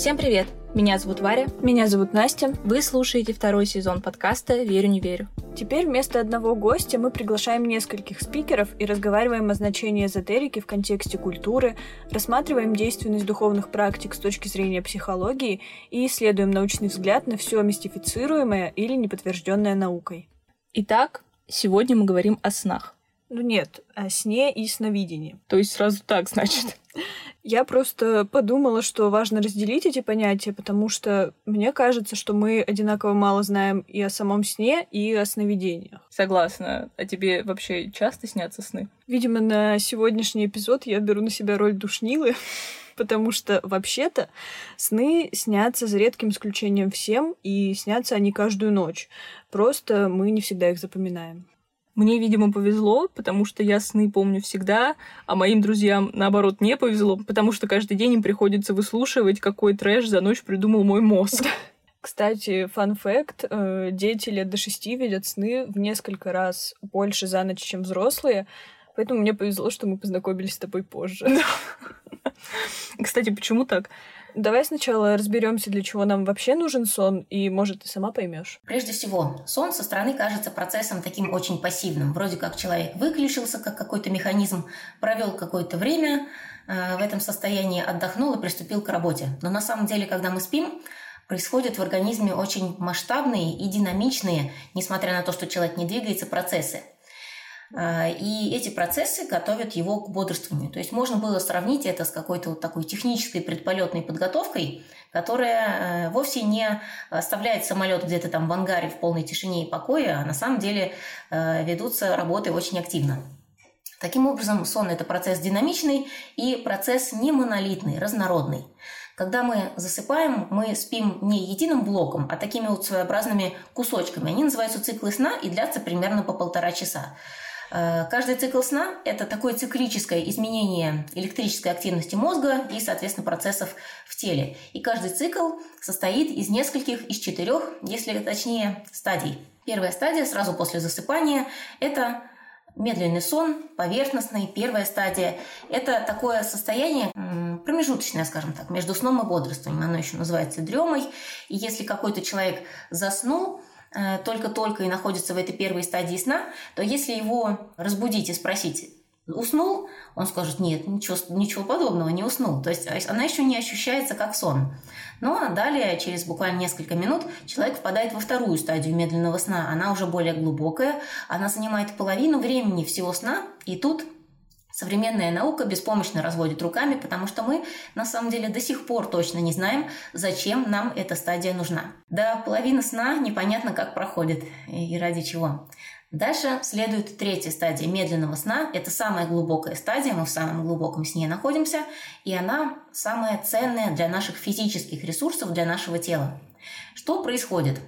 Всем привет! Меня зовут Варя. Меня зовут Настя. Вы слушаете второй сезон подкаста «Верю, не верю». Теперь вместо одного гостя мы приглашаем нескольких спикеров и разговариваем о значении эзотерики в контексте культуры, рассматриваем действенность духовных практик с точки зрения психологии и исследуем научный взгляд на все мистифицируемое или неподтвержденное наукой. Итак, сегодня мы говорим о снах. Ну нет, о сне и сновидении. То есть сразу так, значит. Я просто подумала, что важно разделить эти понятия, потому что мне кажется, что мы одинаково мало знаем и о самом сне, и о сновидениях. Согласна. А тебе вообще часто снятся сны? Видимо, на сегодняшний эпизод я беру на себя роль душнилы, потому что вообще-то сны снятся за редким исключением всем, и снятся они каждую ночь. Просто мы не всегда их запоминаем. Мне, видимо, повезло, потому что я сны помню всегда, а моим друзьям, наоборот, не повезло, потому что каждый день им приходится выслушивать, какой трэш за ночь придумал мой мозг. Кстати, фан факт, э, дети лет до шести видят сны в несколько раз больше за ночь, чем взрослые, поэтому мне повезло, что мы познакомились с тобой позже. Кстати, почему так? Давай сначала разберемся, для чего нам вообще нужен сон, и, может, ты сама поймешь. Прежде всего, сон со стороны кажется процессом таким очень пассивным. Вроде как человек выключился, как какой-то механизм, провел какое-то время э, в этом состоянии, отдохнул и приступил к работе. Но на самом деле, когда мы спим, происходят в организме очень масштабные и динамичные, несмотря на то, что человек не двигается, процессы. А, и эти процессы готовят его к бодрствованию. То есть можно было сравнить это с какой-то вот такой технической предполетной подготовкой, которая э, вовсе не оставляет самолет где-то там в ангаре в полной тишине и покое, а на самом деле э, ведутся работы очень активно. Таким образом, сон – это процесс динамичный и процесс не монолитный, разнородный. Когда мы засыпаем, мы спим не единым блоком, а такими вот своеобразными кусочками. Они называются циклы сна и длятся примерно по полтора часа. Э, каждый цикл сна – это такое циклическое изменение электрической активности мозга и, соответственно, процессов в теле. И каждый цикл состоит из нескольких, из четырех, если точнее, стадий. Первая стадия сразу после засыпания – это медленный сон, поверхностный, первая стадия. Это такое состояние промежуточное, скажем так, между сном и бодрствованием. Оно еще называется дремой. И если какой-то человек заснул, только-только и находится в этой первой стадии сна, то если его разбудить и спросить, уснул, он скажет, нет, ничего, ничего подобного, не уснул. То есть она еще не ощущается как сон. Но а далее, через буквально несколько минут, человек впадает во вторую стадию медленного сна. Она уже более глубокая, она занимает половину времени всего сна, и тут Современная наука беспомощно разводит руками, потому что мы на самом деле до сих пор точно не знаем, зачем нам эта стадия нужна. До половины сна непонятно, как проходит и ради чего. Дальше следует третья стадия медленного сна. Это самая глубокая стадия, мы в самом глубоком сне находимся, и она самая ценная для наших физических ресурсов, для нашего тела. Что происходит?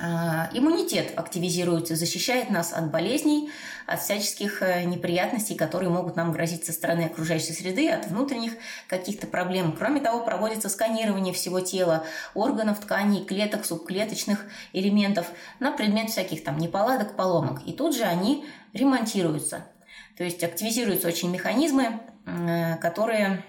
А, иммунитет активизируется, защищает нас от болезней, от всяческих э, неприятностей, которые могут нам грозить со стороны окружающей среды, от внутренних каких-то проблем. Кроме того, проводится сканирование всего тела, органов, тканей, клеток, субклеточных элементов на предмет всяких там неполадок, поломок. И тут же они ремонтируются. То есть активизируются очень механизмы, э, которые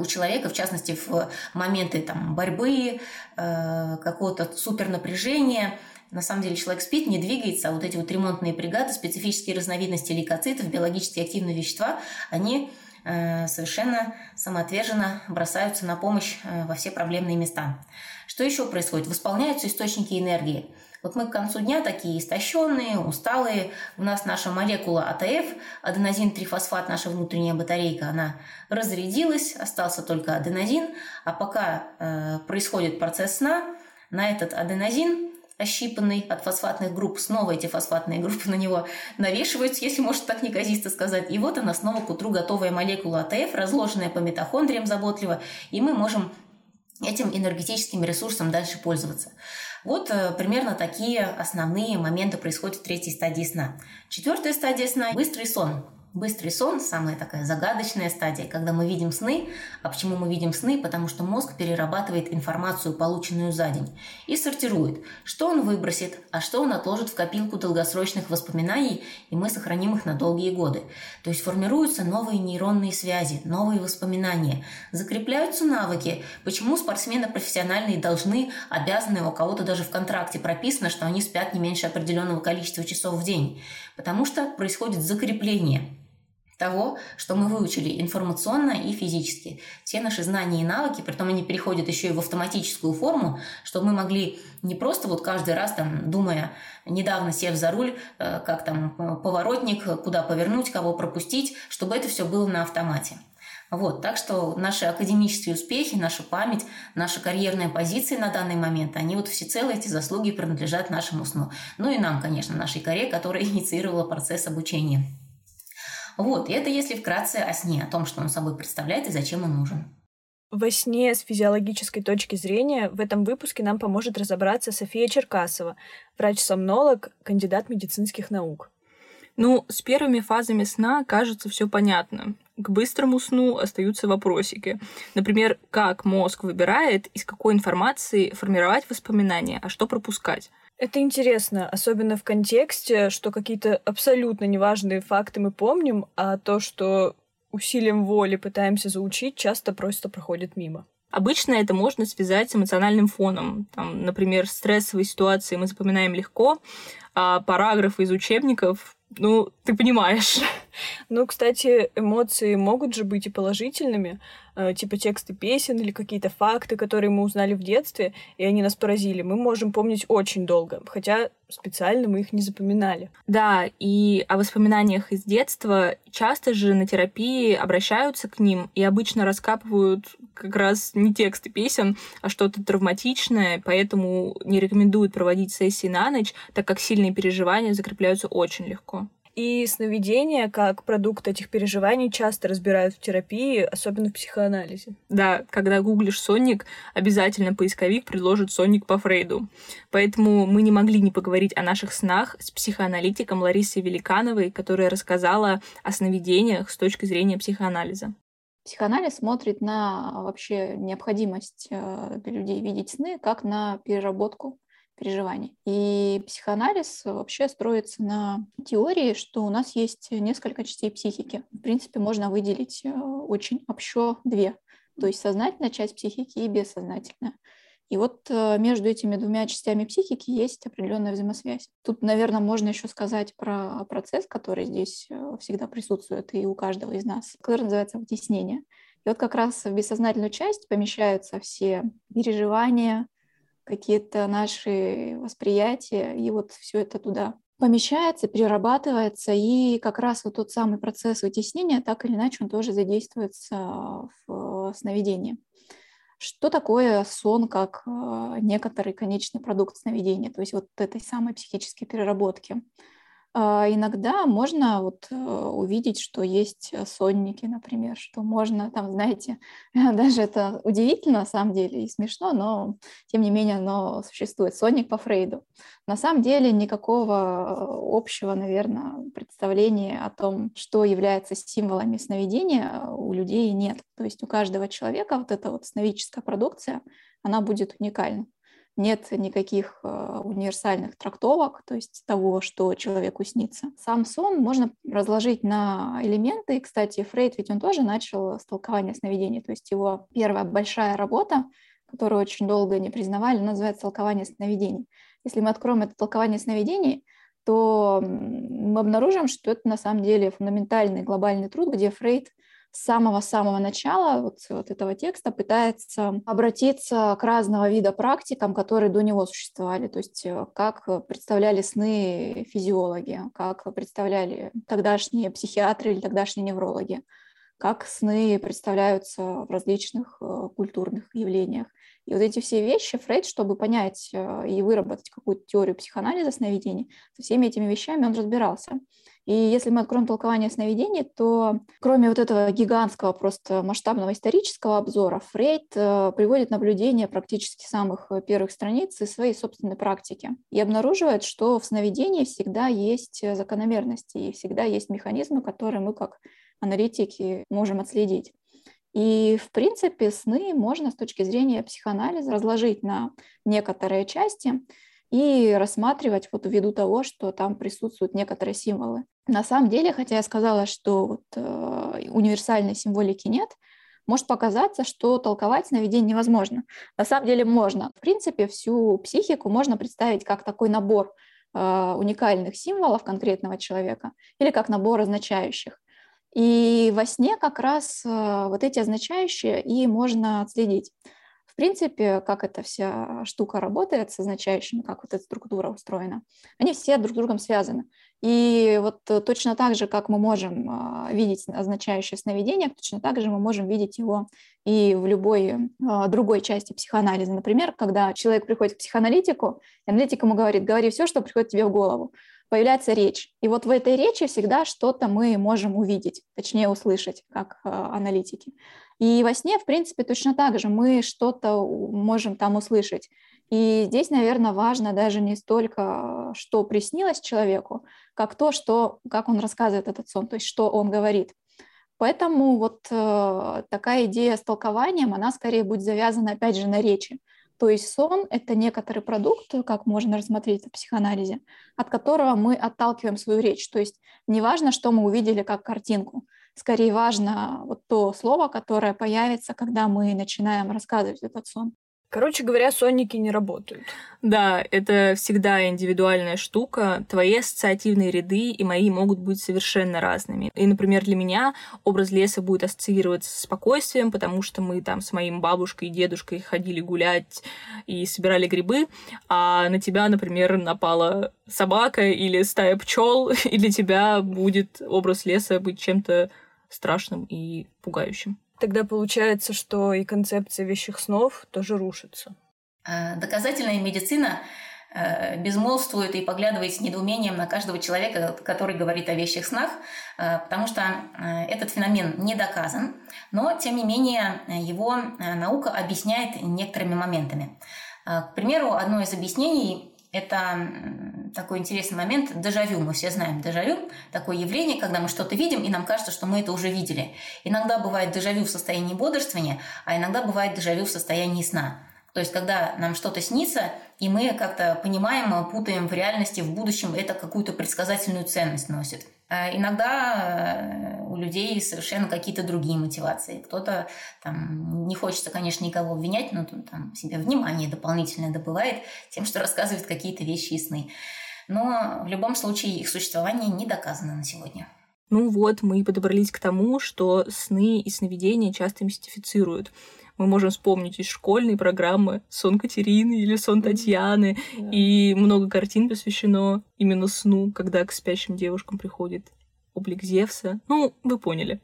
у человека, в частности, в моменты там, борьбы, э, какого-то супернапряжения. На самом деле человек спит, не двигается, а вот эти вот ремонтные бригады, специфические разновидности лейкоцитов, биологически активные вещества, они э, совершенно самоотверженно бросаются на помощь во все проблемные места. Что еще происходит? Восполняются источники энергии. Вот мы к концу дня такие истощенные, усталые. У нас наша молекула АТФ, аденозин-трифосфат, наша внутренняя батарейка, она разрядилась, остался только аденозин. А пока э, происходит процесс сна, на этот аденозин ощипанный от фосфатных групп, снова эти фосфатные группы на него навешиваются, если можно так неказисто сказать. И вот она снова к утру готовая молекула АТФ, разложенная по митохондриям заботливо, и мы можем этим энергетическим ресурсом дальше пользоваться. Вот э, примерно такие основные моменты происходят в третьей стадии сна. Четвертая стадия сна – быстрый сон. Быстрый сон – самая такая загадочная стадия, когда мы видим сны. А почему мы видим сны? Потому что мозг перерабатывает информацию, полученную за день, и сортирует, что он выбросит, а что он отложит в копилку долгосрочных воспоминаний, и мы сохраним их на долгие годы. То есть формируются новые нейронные связи, новые воспоминания, закрепляются навыки. Почему спортсмены профессиональные должны, обязаны, у кого-то даже в контракте прописано, что они спят не меньше определенного количества часов в день? Потому что происходит закрепление того, что мы выучили информационно и физически. Все наши знания и навыки, притом они переходят еще и в автоматическую форму, чтобы мы могли не просто вот каждый раз там, думая, недавно сев за руль, э, как там поворотник, куда повернуть, кого пропустить, чтобы это все было на автомате. Вот, так что наши академические успехи, наша память, наши карьерные позиции на данный момент, они вот всецело эти заслуги принадлежат нашему сну. Ну и нам, конечно, нашей коре, которая инициировала процесс обучения. Вот, и это если вкратце о сне, о том, что он собой представляет и зачем он нужен. Во сне с физиологической точки зрения в этом выпуске нам поможет разобраться София Черкасова, врач-сомнолог, кандидат медицинских наук. Ну, с первыми фазами сна, кажется, все понятно. К быстрому сну остаются вопросики. Например, как мозг выбирает, из какой информации формировать воспоминания, а что пропускать. Это интересно, особенно в контексте, что какие-то абсолютно неважные факты мы помним, а то, что усилием воли пытаемся заучить, часто просто проходит мимо. Обычно это можно связать с эмоциональным фоном. Там, например, стрессовые ситуации мы запоминаем легко, а параграфы из учебников ну, ты понимаешь. Ну, кстати, эмоции могут же быть и положительными, э, типа тексты песен или какие-то факты, которые мы узнали в детстве, и они нас поразили. Мы можем помнить очень долго, хотя специально мы их не запоминали. Да, и о воспоминаниях из детства часто же на терапии обращаются к ним и обычно раскапывают как раз не тексты песен, а что-то травматичное, поэтому не рекомендуют проводить сессии на ночь, так как сильные переживания закрепляются очень легко. И сновидения, как продукт этих переживаний, часто разбирают в терапии, особенно в психоанализе. Да, когда гуглишь «сонник», обязательно поисковик предложит «сонник по Фрейду». Поэтому мы не могли не поговорить о наших снах с психоаналитиком Ларисой Великановой, которая рассказала о сновидениях с точки зрения психоанализа. Психоанализ смотрит на вообще необходимость э, для людей видеть сны как на переработку переживаний. И психоанализ вообще строится на теории, что у нас есть несколько частей психики. В принципе, можно выделить э, очень общо две. То есть сознательная часть психики и бессознательная. И вот э, между этими двумя частями психики есть определенная взаимосвязь. Тут, наверное, можно еще сказать про процесс, который здесь э, всегда присутствует и у каждого из нас, который называется вытеснение. И вот как раз в бессознательную часть помещаются все переживания, какие-то наши восприятия, и вот все это туда помещается, перерабатывается, и как раз вот тот самый процесс вытеснения, так или иначе, он тоже задействуется в сновидении. Что такое сон как э, некоторый конечный продукт сновидения, то есть вот этой самой психической переработки? А, иногда можно вот э, увидеть, что есть э, сонники, например, что можно там, знаете, даже это удивительно на самом деле и смешно, но тем не менее оно существует. Сонник по Фрейду. На самом деле никакого общего, наверное, представления о том, что является символами сновидения, у людей нет. То есть у каждого человека вот эта вот сновидческая продукция, она будет уникальна нет никаких э, универсальных трактовок, то есть того, что человеку снится. Сам сон можно разложить на элементы. И, кстати, Фрейд ведь он тоже начал с толкования сновидений, то есть его первая большая работа, которую очень долго не признавали, называется «Толкование сновидений». Если мы откроем это толкование сновидений, то мы обнаружим, что это на самом деле фундаментальный глобальный труд, где Фрейд с самого-самого начала вот, вот этого текста пытается обратиться к разного вида практикам, которые до него существовали, то есть э, как представляли сны физиологи, как представляли тогдашние психиатры или тогдашние неврологи, как сны представляются в различных э, культурных явлениях. И вот эти все вещи Фрейд, чтобы понять э, и выработать какую-то теорию психоанализа сновидений, со всеми этими вещами он разбирался. И если мы откроем толкование сновидений, то кроме вот этого гигантского просто масштабного исторического обзора, Фрейд э, приводит наблюдения практически самых э, первых страниц из своей собственной практики и обнаруживает, что в сновидении всегда есть закономерности и всегда есть механизмы, которые мы как аналитики можем отследить. И, в принципе, сны можно с точки зрения психоанализа разложить на некоторые части, и рассматривать вот ввиду того, что там присутствуют некоторые символы. На самом деле, хотя я сказала, что вот, э, универсальной символики нет, может показаться, что толковать сновидение невозможно. На самом деле можно. В принципе, всю психику можно представить как такой набор э, уникальных символов конкретного человека или как набор означающих. И во сне как раз э, вот эти означающие и можно отследить. В принципе, как эта вся штука работает с означающими, как вот эта структура устроена, они все друг с другом связаны. И вот э, точно так же, как мы можем а, видеть означающее сновидение, точно так же мы можем видеть его и в любой а, другой части психоанализа. Например, когда человек приходит к психоаналитику, и аналитик ему говорит, говори все, что приходит тебе в голову появляется речь. И вот в этой речи всегда что-то мы можем увидеть, точнее услышать, как э, аналитики. И во сне, в принципе, точно так же мы что-то можем там услышать. И здесь, наверное, важно даже не столько, что приснилось человеку, как то, что, как он рассказывает этот сон, то есть что он говорит. Поэтому вот э, такая идея с толкованием, она скорее будет завязана, опять же, на речи. То есть сон — это некоторый продукт, как можно рассмотреть в психоанализе, от которого мы отталкиваем свою речь. То есть не важно, что мы увидели как картинку, скорее важно вот то слово, которое появится, когда мы начинаем рассказывать этот сон. Короче говоря, сонники не работают. Да, это всегда индивидуальная штука. Твои ассоциативные ряды и мои могут быть совершенно разными. И, например, для меня образ леса будет ассоциироваться с спокойствием, потому что мы там с моим бабушкой и дедушкой ходили гулять и собирали грибы, а на тебя, например, напала собака или стая пчел, и для тебя будет образ леса быть чем-то страшным и пугающим. Тогда получается, что и концепция вещих снов тоже рушится. Э, доказательная медицина э, безмолвствует и поглядывает с недоумением на каждого человека, который говорит о вещих снах, э, потому что этот феномен не доказан, но, тем не менее, его наука объясняет некоторыми моментами. К примеру, одно из объяснений это такой интересный момент дежавю. Мы все знаем дежавю, такое явление, когда мы что-то видим, и нам кажется, что мы это уже видели. Иногда бывает дежавю в состоянии бодрствования, а иногда бывает дежавю в состоянии сна. То есть, когда нам что-то снится, и мы как-то понимаем, путаем в реальности, в будущем это какую-то предсказательную ценность носит. А иногда э, у людей совершенно какие-то другие мотивации. Кто-то там не хочется, конечно, никого обвинять, но там себе внимание дополнительное добывает тем, что рассказывает какие-то вещи и сны. Но в любом случае их существование не доказано на сегодня. Ну вот, мы подобрались к тому, что сны и сновидения часто мистифицируют мы можем вспомнить из школьной программы «Сон Катерины» или «Сон Татьяны», mm-hmm. и много картин посвящено именно сну, когда к спящим девушкам приходит облик Зевса. Ну, вы поняли.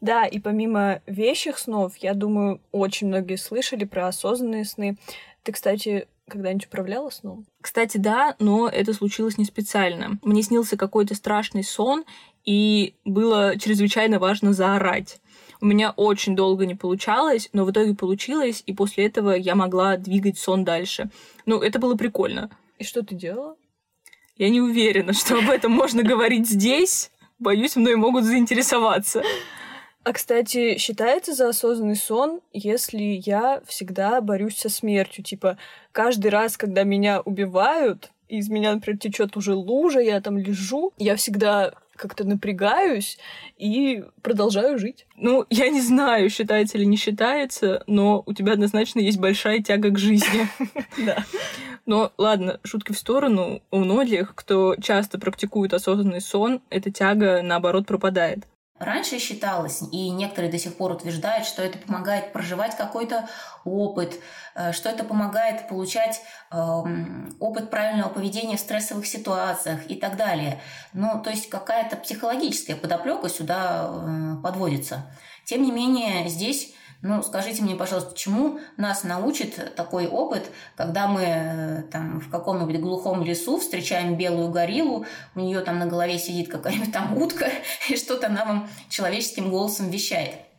Да, и помимо вещих снов, я думаю, очень многие слышали про осознанные сны. Ты, кстати, когда-нибудь управляла сном? Кстати, да, но это случилось не специально. Мне снился какой-то страшный сон, и было чрезвычайно важно заорать. У меня очень долго не получалось, но в итоге получилось, и после этого я могла двигать сон дальше. Ну, это было прикольно. И что ты делала? Я не уверена, что об этом можно говорить здесь. Боюсь, мной могут заинтересоваться. А, кстати, считается за осознанный сон, если я всегда борюсь со смертью. Типа, каждый раз, когда меня убивают, из меня, например, течет уже лужа, я там лежу, я всегда как-то напрягаюсь и продолжаю жить. Ну, я не знаю, считается или не считается, но у тебя однозначно есть большая тяга к жизни. Да. Но ладно, шутки в сторону. У многих, кто часто практикует осознанный сон, эта тяга, наоборот, пропадает. Раньше считалось, и некоторые до сих пор утверждают, что это помогает проживать какой-то опыт, э, что это помогает получать эм, опыт правильного поведения в стрессовых ситуациях и так далее. Ну, то есть какая-то психологическая подоплека сюда э, подводится. Тем не менее, здесь ну, скажите мне, пожалуйста, чему нас научит такой опыт, когда мы э, там в каком-нибудь глухом лесу встречаем белую гориллу, у нее там на голове сидит какая-нибудь там утка, и что-то она вам человеческим голосом вещает.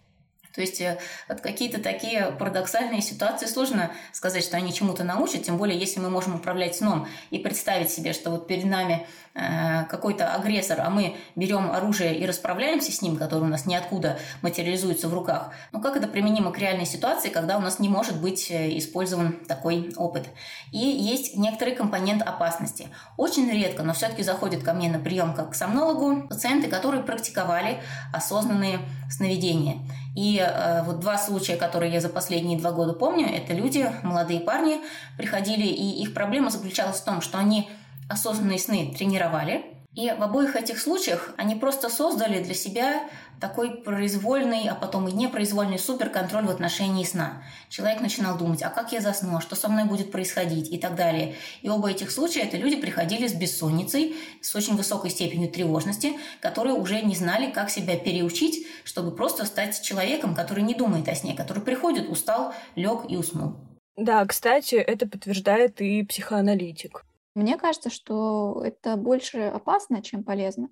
То есть э, какие-то такие парадоксальные ситуации сложно сказать, что они чему-то научат, тем более если мы можем управлять сном и представить себе, что вот перед нами э, какой-то агрессор, а мы берем оружие и расправляемся с ним, который у нас ниоткуда материализуется в руках. Ну как это применимо к реальной ситуации, когда у нас не может быть э, использован такой опыт? И есть некоторый компонент опасности. Очень редко, но все-таки заходят ко мне на прием как к сомнологу пациенты, которые практиковали осознанные сновидения. И э, вот два случая, которые я за последние два года помню, это люди, молодые парни, приходили, и их проблема заключалась в том, что они осознанные сны тренировали, и в обоих этих случаях они просто создали для себя такой произвольный, а потом и непроизвольный суперконтроль в отношении сна. Человек начинал думать, а как я засну, а что со мной будет происходить и так далее. И оба этих случая это люди приходили с бессонницей, с очень высокой степенью тревожности, которые уже не знали, как себя переучить, чтобы просто стать человеком, который не думает о сне, который приходит, устал, лег и уснул. Да, кстати, это подтверждает и психоаналитик. Мне кажется, что это больше опасно, чем полезно.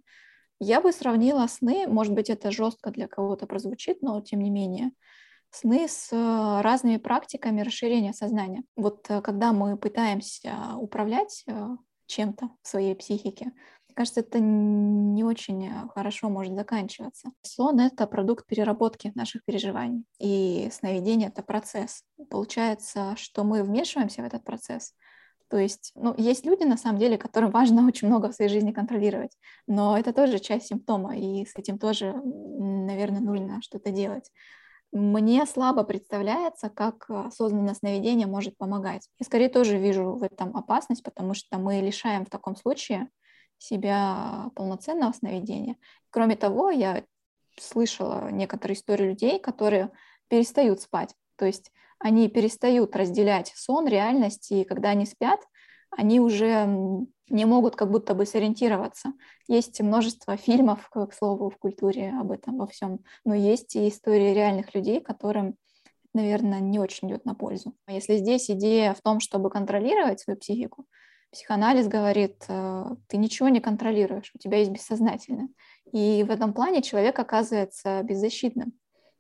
Я бы сравнила сны, может быть, это жестко для кого-то прозвучит, но тем не менее, сны с э, разными практиками расширения сознания. Вот э, когда мы пытаемся управлять э, чем-то в своей психике, мне кажется, это не очень хорошо может заканчиваться. Сон — это продукт переработки наших переживаний, и сновидение — это процесс. Получается, что мы вмешиваемся в этот процесс — то есть, ну, есть люди, на самом деле, которым важно очень много в своей жизни контролировать, но это тоже часть симптома, и с этим тоже, наверное, нужно что-то делать. Мне слабо представляется, как осознанное сновидение может помогать. Я скорее тоже вижу в этом опасность, потому что мы лишаем в таком случае себя полноценного сновидения. Кроме того, я слышала некоторые истории людей, которые перестают спать. То есть они перестают разделять сон, реальность, и когда они спят, они уже не могут как будто бы сориентироваться. Есть множество фильмов, к слову, в культуре об этом во всем, но есть и истории реальных людей, которым, наверное, не очень идет на пользу. Если здесь идея в том, чтобы контролировать свою психику, психоанализ говорит, э, ты ничего не контролируешь, у тебя есть бессознательное. И в этом плане человек оказывается беззащитным.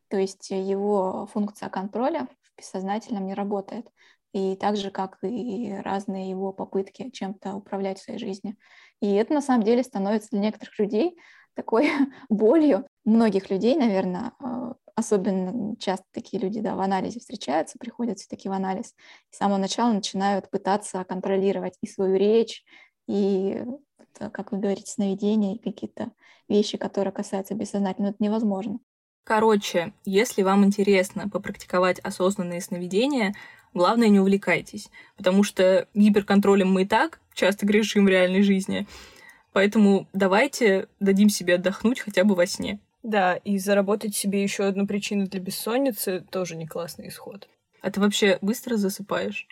То есть его функция контроля бессознательном не работает. И так же, как и разные его попытки чем-то управлять в своей жизни. И это на самом деле становится для некоторых людей такой болью. Многих людей, наверное, а, особенно часто такие люди да, в анализе встречаются, приходят все-таки в анализ, и с самого начала начинают пытаться контролировать и свою речь, и, как вы говорите, сновидения, и какие-то вещи, которые касаются бессознательного, это невозможно. Короче, если вам интересно попрактиковать осознанные сновидения, главное не увлекайтесь, потому что гиперконтролем мы и так часто грешим в реальной жизни. Поэтому давайте дадим себе отдохнуть хотя бы во сне. Да, и заработать себе еще одну причину для бессонницы тоже не классный исход. А ты вообще быстро засыпаешь?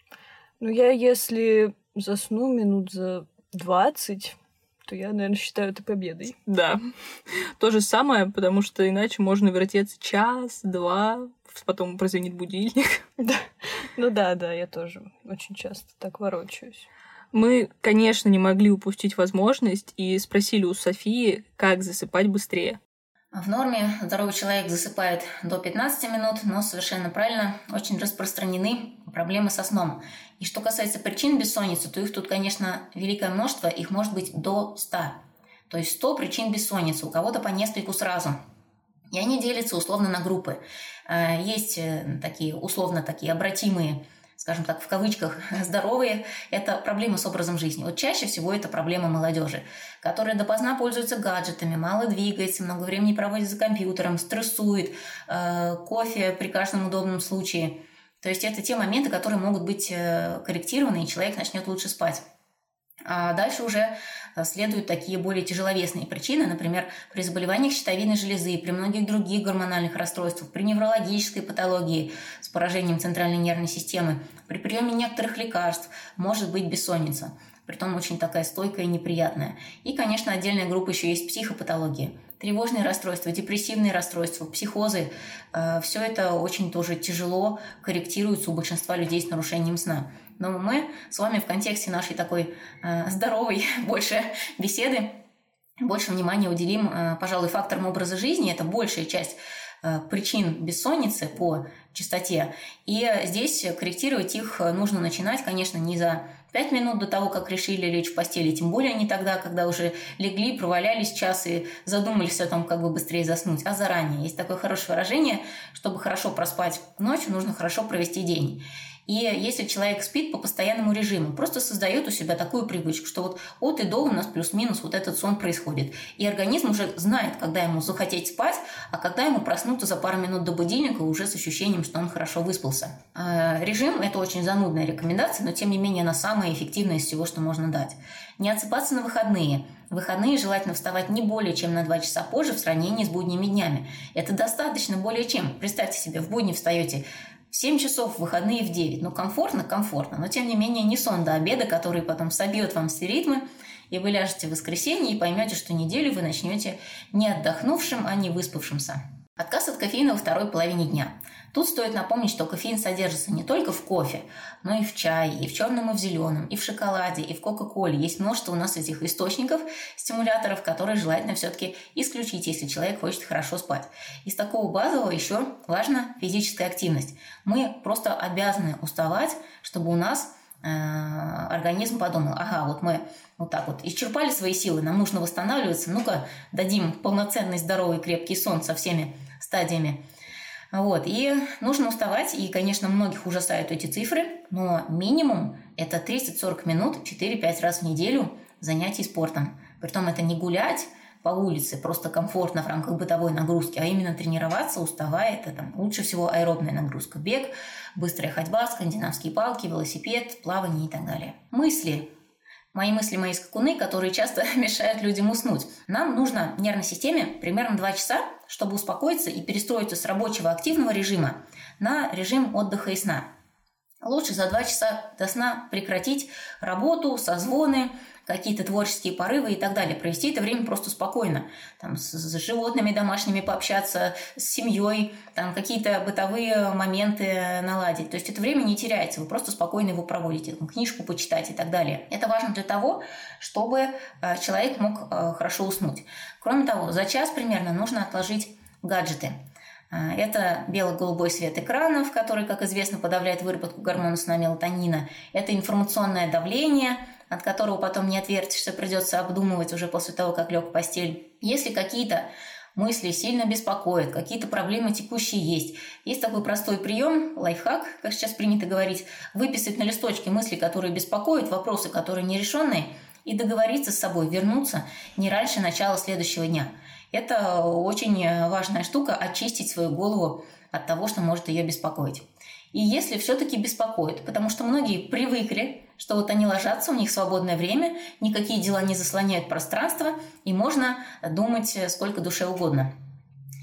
Ну, я если засну минут за 20, то я, наверное, считаю это победой. Да. То же самое, потому что иначе можно вертеться час, два, потом прозвенит будильник. Да. Ну да, да, я тоже очень часто так ворочаюсь. Мы, конечно, не могли упустить возможность и спросили у Софии, как засыпать быстрее. В норме здоровый человек засыпает до 15 минут, но совершенно правильно, очень распространены проблемы со сном. И что касается причин бессонницы, то их тут, конечно, великое множество, их может быть до 100. То есть 100 причин бессонницы, у кого-то по нескольку сразу. И они делятся условно на группы. Э, есть э, такие условно такие обратимые скажем так, в кавычках, здоровые, это проблемы с образом жизни. Вот чаще всего это проблема молодежи, которая допоздна пользуется гаджетами, мало двигается, много времени проводит за компьютером, стрессует, э, кофе при каждом удобном случае. То есть это те моменты, которые могут быть э, корректированы, и человек начнет лучше спать. А дальше уже следуют такие более тяжеловесные причины, например, при заболеваниях щитовидной железы, при многих других гормональных расстройствах, при неврологической патологии с поражением центральной нервной системы, при приеме некоторых лекарств может быть бессонница притом очень такая стойкая и неприятная. И, конечно, отдельная группа еще есть психопатологии. Тревожные расстройства, депрессивные расстройства, психозы. Э, все это очень тоже тяжело корректируется у большинства людей с нарушением сна. Но мы с вами в контексте нашей такой э, здоровой больше беседы больше внимания уделим, э, пожалуй, факторам образа жизни. Это большая часть Э, причин бессонницы по частоте. И здесь корректировать их нужно начинать, конечно, не за 5 минут до того, как решили лечь в постели, тем более не тогда, когда уже легли, провалялись час и задумались о том, как бы быстрее заснуть, а заранее. Есть такое хорошее выражение, чтобы хорошо проспать ночь, нужно хорошо провести день. И если человек спит по постоянному режиму, просто создает у себя такую привычку, что вот от и до у нас плюс-минус вот этот сон происходит. И организм уже знает, когда ему захотеть спать, а когда ему проснуться за пару минут до будильника уже с ощущением, что он хорошо выспался. А режим – это очень занудная рекомендация, но тем не менее она самая эффективная из всего, что можно дать. Не отсыпаться на выходные. В выходные желательно вставать не более чем на 2 часа позже в сравнении с будними днями. Это достаточно более чем. Представьте себе, в будни встаете 7 часов, выходные в 9. Ну, комфортно, комфортно. Но, тем не менее, не сон до обеда, который потом собьет вам все ритмы, и вы ляжете в воскресенье и поймете, что неделю вы начнете не отдохнувшим, а не выспавшимся. Отказ от кофеина во второй половине дня. Тут стоит напомнить, что кофеин содержится не только в кофе, но и в чае, и в черном, и в зеленом, и в шоколаде, и в кока-коле. Есть множество у нас этих источников, стимуляторов, которые желательно все-таки исключить, если человек хочет хорошо спать. Из такого базового еще важна физическая активность. Мы просто обязаны уставать, чтобы у нас э, организм подумал, ага, вот мы вот так вот исчерпали свои силы, нам нужно восстанавливаться, ну-ка дадим полноценный, здоровый, крепкий сон со всеми стадиями. Вот, и нужно уставать, и, конечно, многих ужасают эти цифры, но минимум это 30-40 минут 4-5 раз в неделю занятий спортом. Притом это не гулять по улице, просто комфортно в рамках бытовой нагрузки, а именно тренироваться, уставая, это там лучше всего аэробная нагрузка, бег, быстрая ходьба, скандинавские палки, велосипед, плавание и так далее. Мысли мои мысли, мои скакуны, которые часто мешают людям уснуть. Нам нужно нервной системе примерно 2 часа, чтобы успокоиться и перестроиться с рабочего активного режима на режим отдыха и сна. Лучше за 2 часа до сна прекратить работу, созвоны, какие-то творческие порывы и так далее. Провести это время просто спокойно. Там, с, с животными домашними пообщаться, с семьей, там, какие-то бытовые моменты наладить. То есть это время не теряется, вы просто спокойно его проводите, там, книжку почитать и так далее. Это важно для того, чтобы э, человек мог э, хорошо уснуть. Кроме того, за час примерно нужно отложить гаджеты. Э, это бело-голубой свет экранов, который, как известно, подавляет выработку гормона сна мелатонина. Это информационное давление – от которого потом не отвертишься, придется обдумывать уже после того, как лег в постель. Если какие-то мысли сильно беспокоят, какие-то проблемы текущие есть. Есть такой простой прием, лайфхак, как сейчас принято говорить, выписать на листочке мысли, которые беспокоят, вопросы, которые нерешенные, и договориться с собой вернуться не раньше начала следующего дня. Это очень важная штука – очистить свою голову от того, что может ее беспокоить. И если все-таки беспокоит, потому что многие привыкли, что вот они ложатся, у них свободное время, никакие дела не заслоняют пространство, и можно думать э, сколько душе угодно.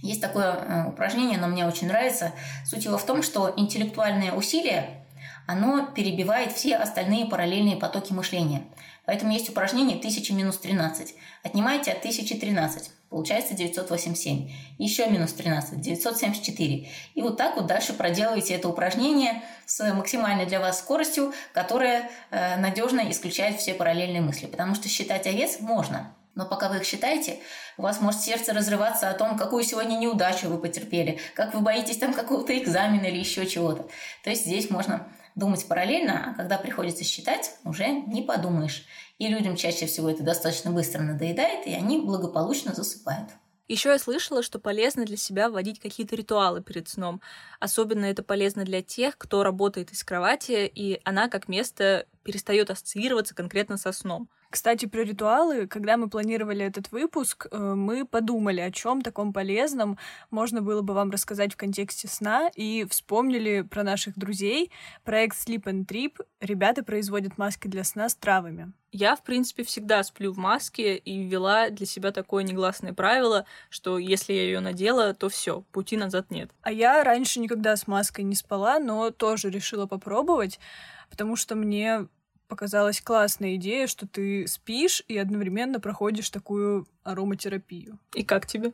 Есть такое э, упражнение, оно мне очень нравится. Суть его в том, что интеллектуальное усилие, оно перебивает все остальные параллельные потоки мышления. Поэтому есть упражнение 1000 минус 13. Отнимайте от 1013. Получается 987. Еще минус 13. 974. И вот так вот дальше проделываете это упражнение с максимальной для вас скоростью, которая э, надежно исключает все параллельные мысли. Потому что считать овец можно. Но пока вы их считаете, у вас может сердце разрываться о том, какую сегодня неудачу вы потерпели, как вы боитесь там какого-то экзамена или еще чего-то. То есть здесь можно думать параллельно, а когда приходится считать, уже не подумаешь. И людям чаще всего это достаточно быстро надоедает, и они благополучно засыпают. Еще я слышала, что полезно для себя вводить какие-то ритуалы перед сном. Особенно это полезно для тех, кто работает из кровати, и она как место перестает ассоциироваться конкретно со сном. Кстати, про ритуалы. Когда мы планировали этот выпуск, э, мы подумали, о чем таком полезном можно было бы вам рассказать в контексте сна, и вспомнили про наших друзей. Проект Sleep and Trip. Ребята производят маски для сна с травами. Я, в принципе, всегда сплю в маске и ввела для себя такое негласное правило, что если я ее надела, то все, пути назад нет. А я раньше никогда с маской не спала, но тоже решила попробовать, потому что мне показалась классная идея, что ты спишь и одновременно проходишь такую ароматерапию. И как тебе?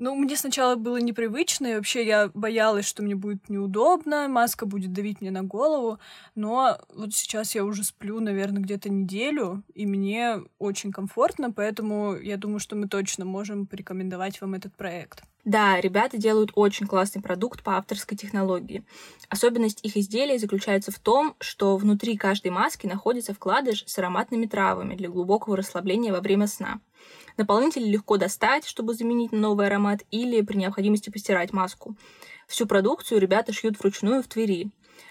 Ну, мне сначала было непривычно, и вообще я боялась, что мне будет неудобно, маска будет давить мне на голову, но вот сейчас я уже сплю, наверное, где-то неделю, и мне очень комфортно, поэтому я думаю, что мы точно можем порекомендовать вам этот проект. Да, ребята делают очень классный продукт по авторской технологии. Особенность их изделия заключается в том, что внутри каждой маски находится вкладыш с ароматными травами для глубокого расслабления во время сна. Наполнитель легко достать, чтобы заменить на новый аромат, или при необходимости постирать маску. Всю продукцию ребята шьют вручную в Твери.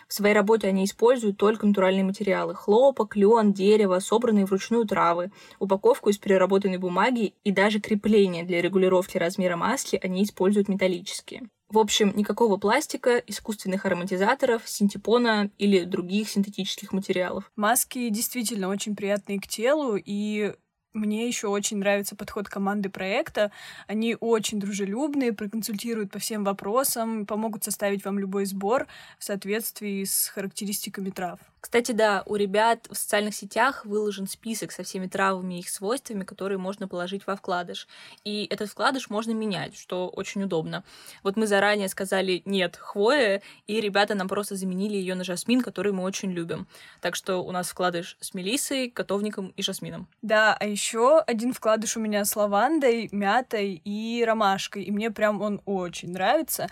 В своей работе они используют только натуральные материалы – хлопок, лен, дерево, собранные вручную травы, упаковку из переработанной бумаги и даже крепления для регулировки размера маски они используют металлические. В общем, никакого пластика, искусственных ароматизаторов, синтепона или других синтетических материалов. Маски действительно очень приятные к телу, и мне еще очень нравится подход команды проекта. Они очень дружелюбные, проконсультируют по всем вопросам, помогут составить вам любой сбор в соответствии с характеристиками трав. Кстати, да, у ребят в социальных сетях выложен список со всеми травами и их свойствами, которые можно положить во вкладыш. И этот вкладыш можно менять, что очень удобно. Вот мы заранее сказали «нет, хвоя», и ребята нам просто заменили ее на жасмин, который мы очень любим. Так что у нас вкладыш с мелиссой, котовником и жасмином. Да, а еще один вкладыш у меня с лавандой, мятой и ромашкой, и мне прям он очень нравится.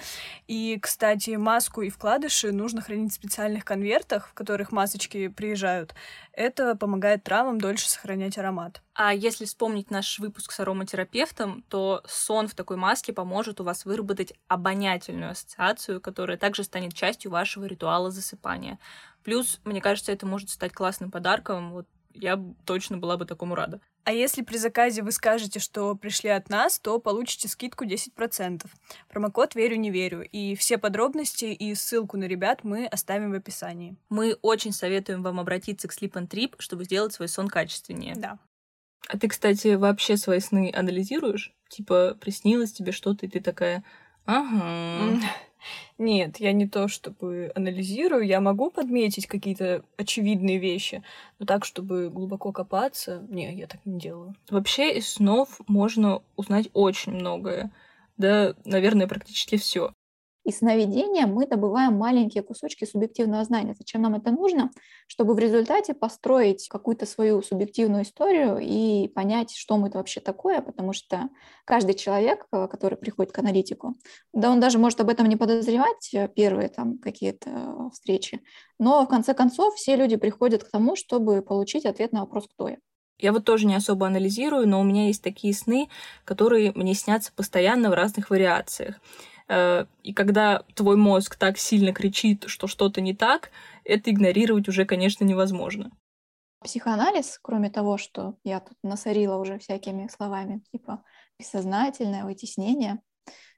И, кстати, маску и вкладыши нужно хранить в специальных конвертах, в которых масочки приезжают, это помогает травам дольше сохранять аромат. А если вспомнить наш выпуск с ароматерапевтом, то сон в такой маске поможет у вас выработать обонятельную ассоциацию, которая также станет частью вашего ритуала засыпания. Плюс, мне кажется, это может стать классным подарком вот я точно была бы такому рада. А если при заказе вы скажете, что пришли от нас, то получите скидку 10%. Промокод «Верю, не верю». И все подробности и ссылку на ребят мы оставим в описании. Мы очень советуем вам обратиться к Sleep and Trip, чтобы сделать свой сон качественнее. Да. А ты, кстати, вообще свои сны анализируешь? Типа, приснилось тебе что-то, и ты такая, ага. Нет, я не то чтобы анализирую, я могу подметить какие-то очевидные вещи, но так, чтобы глубоко копаться, не, я так не делаю. Вообще из снов можно узнать очень многое. Да, наверное, практически все. Из сновидения мы добываем маленькие кусочки субъективного знания. Зачем нам это нужно? Чтобы в результате построить какую-то свою субъективную историю и понять, что мы это вообще такое, потому что каждый человек, э, который приходит к аналитику, да он даже может об этом не подозревать э, первые там какие-то э, встречи, но в конце концов все люди приходят к тому, чтобы получить ответ на вопрос, кто я. Я вот тоже не особо анализирую, но у меня есть такие сны, которые мне снятся постоянно в разных вариациях. Э, и когда твой мозг так сильно кричит, что что-то не так, это игнорировать уже, конечно, невозможно. Психоанализ, кроме того, что я тут насорила уже всякими словами, типа бессознательное вытеснение,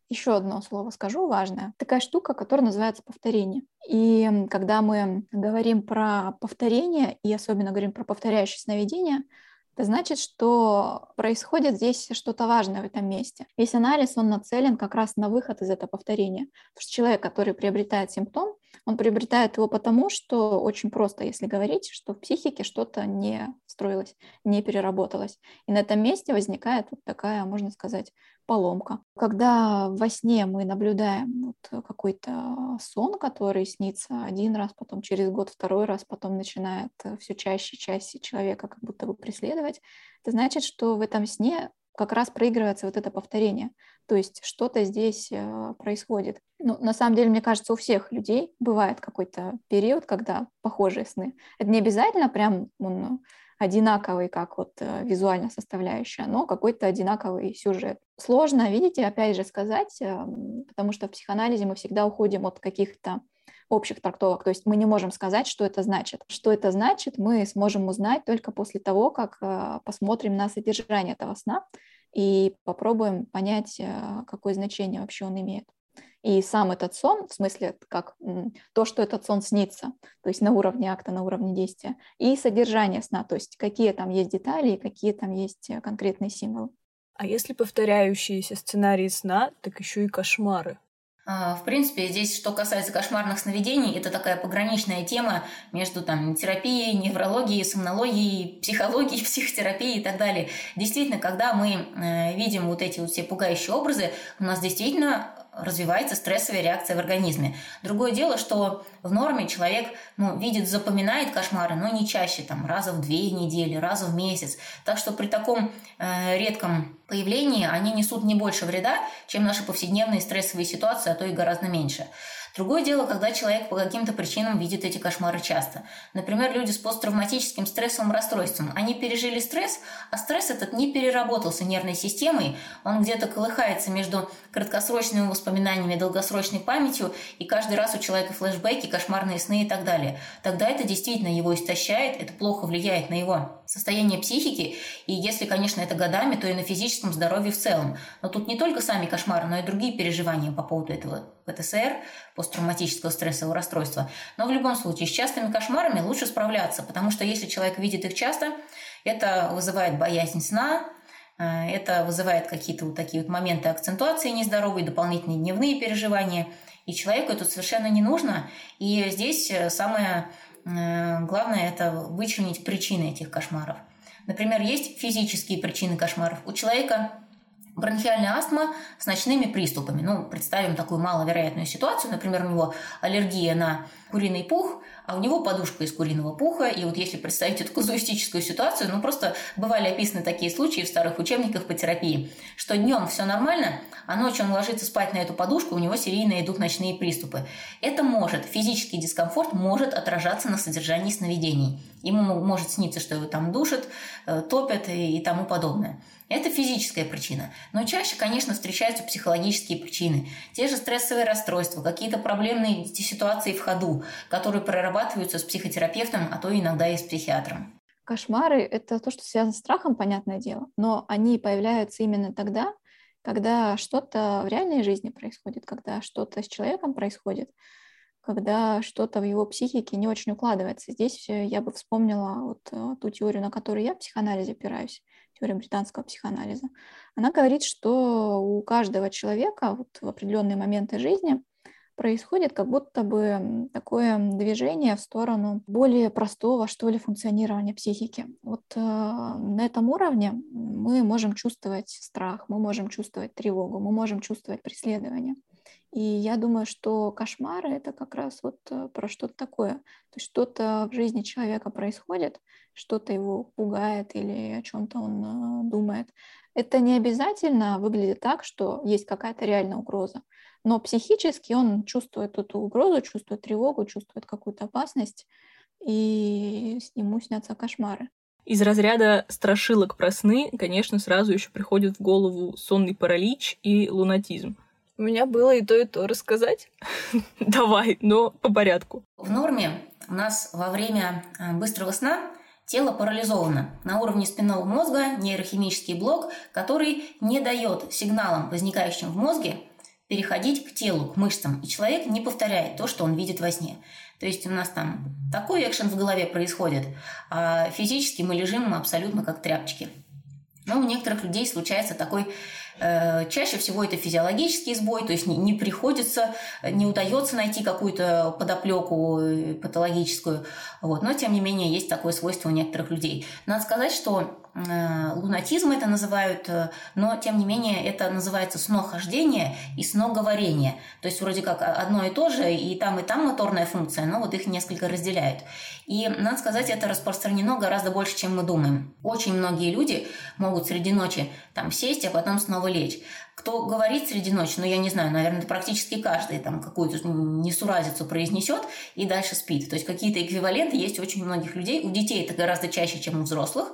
еще одно слово скажу важное. Такая штука, которая называется повторение. И когда мы говорим про повторение, и особенно говорим про повторяющее сновидение, это значит, что происходит здесь что-то важное в этом месте. Весь анализ, он нацелен как раз на выход из этого повторения. Потому что человек, который приобретает симптом, он приобретает его потому, что очень просто, если говорить, что в психике что-то не строилось, не переработалось. И на этом месте возникает вот такая, можно сказать, поломка. Когда во сне мы наблюдаем вот какой-то сон, который снится один раз, потом через год второй раз, потом начинает все чаще и чаще человека как будто бы преследовать, это значит, что в этом сне как раз проигрывается вот это повторение. То есть что-то здесь э, происходит. Ну, на самом деле, мне кажется, у всех людей бывает какой-то период, когда похожие сны. Это не обязательно прям он одинаковый, как вот э, визуальная составляющая, но какой-то одинаковый сюжет. Сложно, видите, опять же сказать, эм, потому что в психоанализе мы всегда уходим от каких-то общих трактовок. То есть мы не можем сказать, что это значит. Что это значит, мы сможем узнать только после того, как э, посмотрим на содержание этого сна и попробуем понять, э, какое значение вообще он имеет. И сам этот сон, в смысле, как то, что этот сон снится, то есть на уровне акта, на уровне действия, и содержание сна, то есть какие там есть детали и какие там есть э, конкретные символы. А если повторяющиеся сценарии сна, так еще и кошмары. А, в принципе, здесь, что касается кошмарных сновидений, это такая пограничная тема между там, терапией, неврологией, сомнологией, психологией, психотерапией и так далее. Действительно, когда мы э, видим вот эти вот все пугающие образы, у нас действительно развивается стрессовая реакция в организме. Другое дело, что в норме человек ну, видит, запоминает кошмары, но не чаще, там, раза в две недели, раза в месяц. Так что при таком э, редком появлении они несут не больше вреда, чем наши повседневные стрессовые ситуации, а то и гораздо меньше. Другое дело, когда человек по каким-то причинам видит эти кошмары часто. Например, люди с посттравматическим стрессовым расстройством. Они пережили стресс, а стресс этот не переработался нервной системой. Он где-то колыхается между краткосрочными воспоминаниями, долгосрочной памятью, и каждый раз у человека флешбеки, кошмарные сны и так далее. Тогда это действительно его истощает, это плохо влияет на его состояние психики, и если, конечно, это годами, то и на физическом здоровье в целом. Но тут не только сами кошмары, но и другие переживания по поводу этого ПТСР, посттравматического стрессового расстройства. Но в любом случае с частыми кошмарами лучше справляться, потому что если человек видит их часто, это вызывает боязнь сна, э, это вызывает какие-то вот такие вот моменты акцентуации нездоровые, дополнительные дневные переживания. И человеку это совершенно не нужно. И здесь э, самое главное – это вычленить причины этих кошмаров. Например, есть физические причины кошмаров. У человека бронхиальная астма с ночными приступами. Ну, представим такую маловероятную ситуацию. Например, у него аллергия на куриный пух, а у него подушка из куриного пуха. И вот если представить эту казуистическую ситуацию, ну просто бывали описаны такие случаи в старых учебниках по терапии, что днем все нормально, а ночью он ложится спать на эту подушку, у него серийно идут ночные приступы. Это может, физический дискомфорт может отражаться на содержании сновидений. Ему может сниться, что его там душат, э, топят и тому подобное. Это физическая причина. Но чаще, конечно, встречаются психологические причины. Те же стрессовые расстройства, какие-то проблемные ситуации в ходу, которые прорабатываются с психотерапевтом, а то иногда и с психиатром. Кошмары — это то, что связано с страхом, понятное дело, но они появляются именно тогда, когда что-то в реальной жизни происходит, когда что-то с человеком происходит, когда что-то в его психике не очень укладывается. Здесь я бы вспомнила вот э, ту теорию, на которую я в психоанализе опираюсь теория британского психоанализа, она говорит, что у каждого человека вот в определенные моменты жизни происходит как будто бы такое движение в сторону более простого, что ли, функционирования психики. Вот э, на этом уровне мы можем чувствовать страх, мы можем чувствовать тревогу, мы можем чувствовать преследование. И я думаю, что кошмары — это как раз вот э, про что-то такое. То есть что-то в жизни человека происходит, что-то его пугает или о чем-то он э, думает. Это не обязательно выглядит так, что есть какая-то реальная угроза, но психически он чувствует эту угрозу, чувствует тревогу, чувствует какую-то опасность, и ему снятся кошмары. Из разряда страшилок про сны, конечно, сразу еще приходит в голову сонный паралич и лунатизм – у меня было и то, и то рассказать. Давай, но по порядку. В норме у нас во время э, быстрого сна тело парализовано. На уровне спинного мозга нейрохимический блок, который не дает сигналам, возникающим в мозге, переходить к телу, к мышцам, и человек не повторяет то, что он видит во сне. То есть у нас там такой экшен в голове происходит, а физически мы лежим абсолютно как тряпочки. Но у некоторых людей случается такой чаще всего это физиологический сбой, то есть не приходится, не удается найти какую-то подоплеку э, патологическую. Вот. Но, тем не менее, есть такое свойство у некоторых людей. Надо сказать, что Э, лунатизм это называют, э, но тем не менее это называется снохождение и сноговорение. То есть вроде как одно и то же, и там, и там моторная функция, но вот их несколько разделяют. И, надо сказать, это распространено гораздо больше, чем мы думаем. Очень многие люди могут среди ночи там сесть, а потом снова лечь. Кто говорит среди ночи, ну, я не знаю, наверное, практически каждый там какую-то несуразицу произнесет и дальше спит. То есть какие-то эквиваленты есть у очень многих людей. У детей это гораздо чаще, чем у взрослых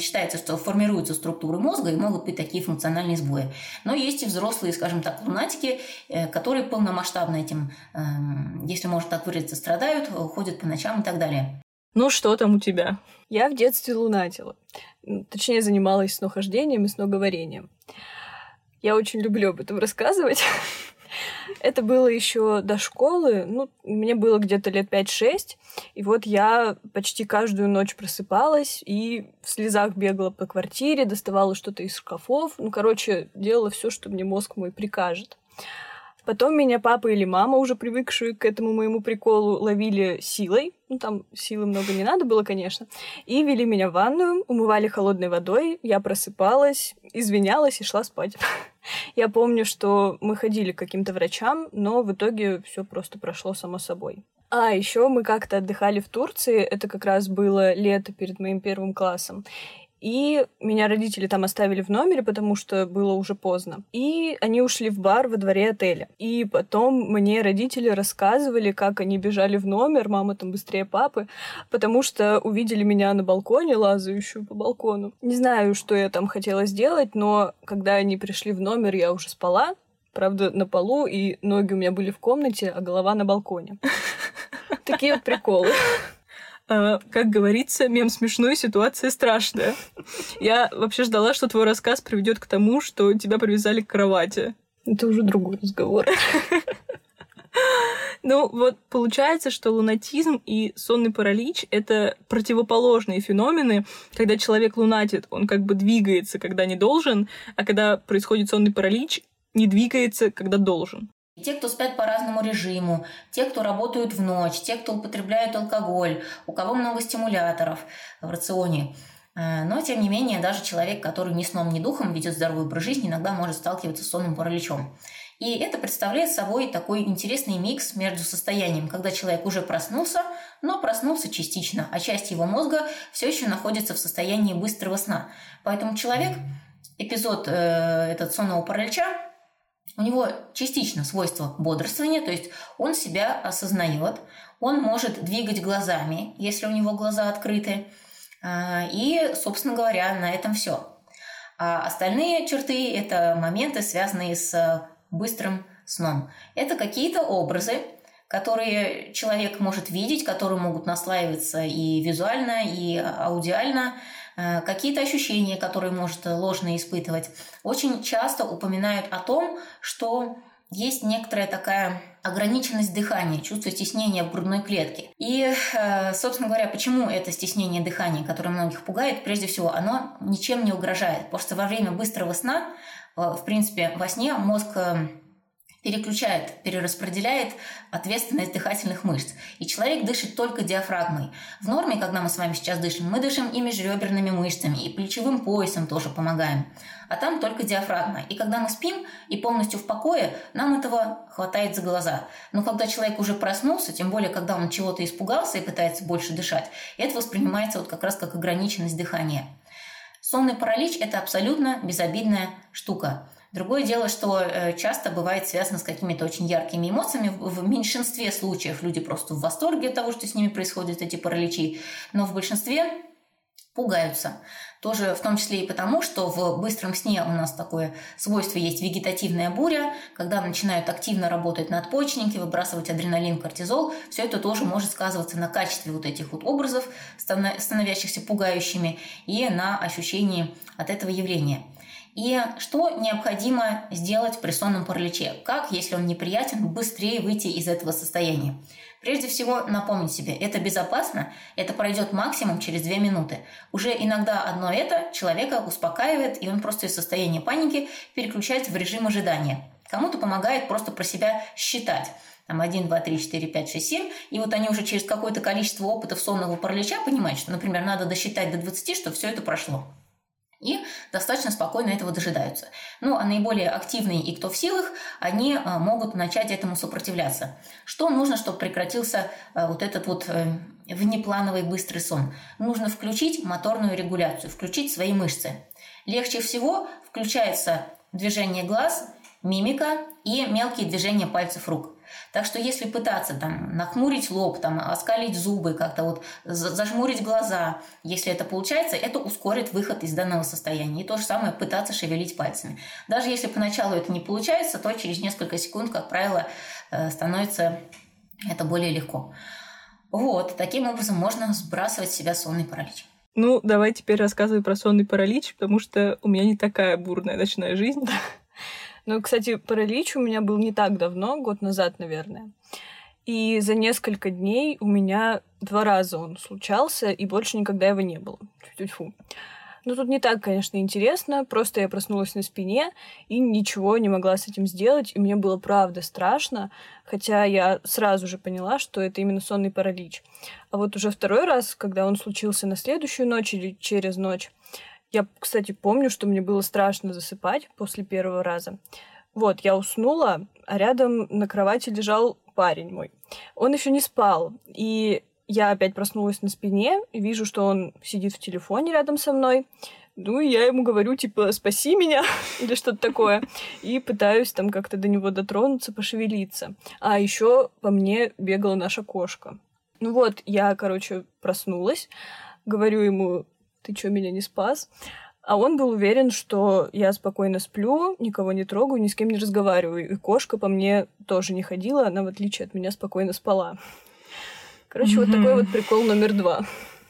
считается, что формируются структуры мозга и могут быть такие функциональные сбои. Но есть и взрослые, скажем так, лунатики, э, которые полномасштабно этим, эм, если можно так выразиться, страдают, ходят по ночам и так далее. Ну, что там у тебя? Я в детстве лунатила. Точнее, занималась снохождением и сноговорением. Я очень люблю об этом рассказывать. Это было еще до школы, ну, мне было где-то лет 5-6, и вот я почти каждую ночь просыпалась и в слезах бегала по квартире, доставала что-то из шкафов, ну, короче, делала все, что мне мозг мой прикажет. Потом меня папа или мама, уже привыкшие к этому моему приколу, ловили силой. Ну, там силы много не надо было, конечно. И вели меня в ванную, умывали холодной водой. Я просыпалась, извинялась и шла спать. Я помню, что мы ходили к каким-то врачам, но в итоге все просто прошло само собой. А, еще мы как-то отдыхали в Турции, это как раз было лето перед моим первым классом. И меня родители там оставили в номере, потому что было уже поздно. И они ушли в бар во дворе отеля. И потом мне родители рассказывали, как они бежали в номер, мама там быстрее папы, потому что увидели меня на балконе, лазающую по балкону. Не знаю, что я там хотела сделать, но когда они пришли в номер, я уже спала, Правда, на полу, и ноги у меня были в комнате, а голова на балконе. Такие вот приколы. А, как говорится, мем смешной, ситуация страшная. Я вообще ждала, что твой рассказ приведет к тому, что тебя привязали к кровати. Это уже другой разговор. Ну, вот получается, что лунатизм и сонный паралич — это противоположные феномены. Когда человек лунатит, он как бы двигается, когда не должен, а когда происходит сонный паралич, не двигается, когда должен. Те, кто спят по разному режиму, те, кто работают в ночь, те, кто употребляют алкоголь, у кого много стимуляторов в рационе. Э, но, тем не менее, даже человек, который ни сном, ни духом ведет здоровый образ жизни, иногда может сталкиваться с сонным параличом. И это представляет собой такой интересный микс между состоянием, когда человек уже проснулся, но проснулся частично, а часть его мозга все еще находится в состоянии быстрого сна. Поэтому человек, эпизод э, этот сонного паралича, у него частично свойство бодрствования, то есть он себя осознает, он может двигать глазами, если у него глаза открыты, а, и, собственно говоря, на этом все. А остальные черты – это моменты, связанные с быстрым сном. Это какие-то образы, которые человек может видеть, которые могут наслаиваться и визуально, и аудиально, какие-то ощущения, которые может ложно испытывать. Очень часто упоминают о том, что есть некоторая такая ограниченность дыхания, чувство стеснения в грудной клетке. И, э, собственно говоря, почему это стеснение дыхания, которое многих пугает, прежде всего, оно ничем не угрожает. Что во время быстрого сна, э, в принципе, во сне мозг переключает, перераспределяет ответственность дыхательных мышц. И человек дышит только диафрагмой. В норме, когда мы с вами сейчас дышим, мы дышим и межреберными мышцами, и плечевым поясом тоже помогаем. А там только диафрагма. И когда мы спим и полностью в покое, нам этого хватает за глаза. Но когда человек уже проснулся, тем более, когда он чего-то испугался и пытается больше дышать, это воспринимается вот как раз как ограниченность дыхания. Сонный паралич – это абсолютно безобидная штука. Другое дело, что э, часто бывает связано с какими-то очень яркими эмоциями. В меньшинстве случаев люди просто в восторге от того, что с ними происходят эти параличи, но в большинстве пугаются. Тоже в том числе и потому, что в быстром сне у нас такое свойство есть вегетативная буря, когда начинают активно работать надпочечники, выбрасывать адреналин, кортизол. Все это тоже может сказываться на качестве вот этих вот образов, становящихся пугающими, и на ощущении от этого явления. И что необходимо сделать при сонном параличе? Как, если он неприятен, быстрее выйти из этого состояния? Прежде всего, напомнить себе, это безопасно, это пройдет максимум через 2 минуты. Уже иногда одно это человека успокаивает, и он просто из состояния паники переключается в режим ожидания. Кому-то помогает просто про себя считать там 1, 2, 3, 4, 5, 6, 7, и вот они уже через какое-то количество опытов сонного паралича понимают, что, например, надо досчитать до 20, чтобы все это прошло и достаточно спокойно этого дожидаются. Ну, а наиболее активные и кто в силах, они а, могут начать этому сопротивляться. Что нужно, чтобы прекратился а, вот этот вот э, внеплановый быстрый сон? Нужно включить моторную регуляцию, включить свои мышцы. Легче всего включается движение глаз, мимика и мелкие движения пальцев рук. Так что если пытаться там нахмурить лоб, там, оскалить зубы, как-то вот зажмурить глаза, если это получается, это ускорит выход из данного состояния. И то же самое пытаться шевелить пальцами. Даже если поначалу это не получается, то через несколько секунд, как правило, э, становится это более легко. Вот, таким образом можно сбрасывать с себя сонный паралич. Ну, давай теперь рассказывай про сонный паралич, потому что у меня не такая бурная ночная жизнь. Ну, кстати, паралич у меня был не так давно, год назад, наверное. И за несколько дней у меня два раза он случался, и больше никогда его не было. Фу. Ну, тут не так, конечно, интересно. Просто я проснулась на спине и ничего не могла с этим сделать. И мне было правда страшно. Хотя я сразу же поняла, что это именно сонный паралич. А вот уже второй раз, когда он случился на следующую ночь или через ночь, я, кстати, помню, что мне было страшно засыпать после первого раза. Вот, я уснула, а рядом на кровати лежал парень мой. Он еще не спал. И я опять проснулась на спине, и вижу, что он сидит в телефоне рядом со мной. Ну, и я ему говорю, типа, спаси меня, или что-то такое. И пытаюсь там как-то до него дотронуться, пошевелиться. А еще по мне бегала наша кошка. Ну вот, я, короче, проснулась, говорю ему, ты что, меня не спас? А он был уверен, что я спокойно сплю, никого не трогаю, ни с кем не разговариваю. И кошка по мне тоже не ходила, она, в отличие от меня, спокойно спала. Короче, mm-hmm. вот такой вот прикол номер два.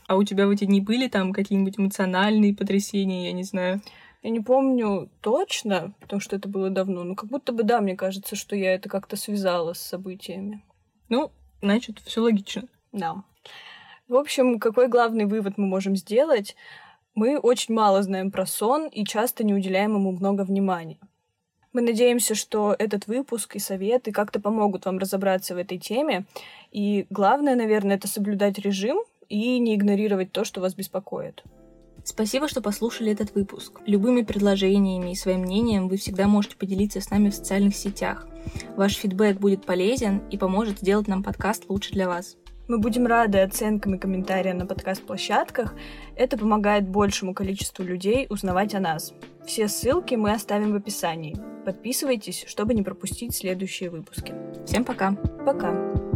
А у тебя в эти дни были там какие-нибудь эмоциональные потрясения, я не знаю? Я не помню точно, потому что это было давно, но как будто бы да, мне кажется, что я это как-то связала с событиями. Ну, значит, все логично. Да. В общем, какой главный вывод мы можем сделать? Мы очень мало знаем про сон и часто не уделяем ему много внимания. Мы надеемся, что этот выпуск и советы как-то помогут вам разобраться в этой теме. И главное, наверное, это соблюдать режим и не игнорировать то, что вас беспокоит. Спасибо, что послушали этот выпуск. Любыми предложениями и своим мнением вы всегда можете поделиться с нами в социальных сетях. Ваш фидбэк будет полезен и поможет сделать нам подкаст лучше для вас. Мы будем рады оценкам и комментариям на подкаст-площадках. Это помогает большему количеству людей узнавать о нас. Все ссылки мы оставим в описании. Подписывайтесь, чтобы не пропустить следующие выпуски. Всем пока. Пока.